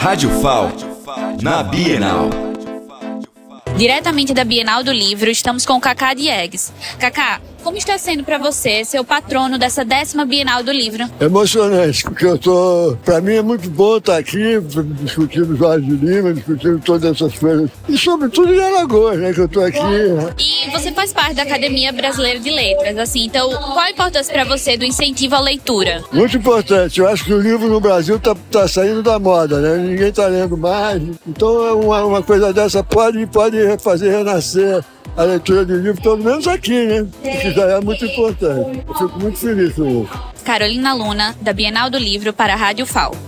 Rádio FAL, na Bienal. Diretamente da Bienal do Livro, estamos com Cacá Diegues. Cacá, como está sendo para você ser o patrono dessa décima Bienal do Livro? Emocionante, porque eu tô. Para mim é muito bom estar aqui discutindo Jorge de Lima, discutindo todas essas coisas. E sobretudo em Alagoas, né? Que eu tô aqui. E você faz parte da Academia Brasileira de Letras, assim, então qual a importância para você do incentivo à leitura? Muito importante. Eu acho que o livro no Brasil tá, tá saindo da moda, né? Ninguém tá lendo mais. Então uma, uma coisa dessa pode, pode fazer renascer a leitura de livro, pelo menos aqui, né? Que já é muito importante. Eu fico muito feliz com isso. Carolina Luna, da Bienal do Livro, para a Rádio FAO.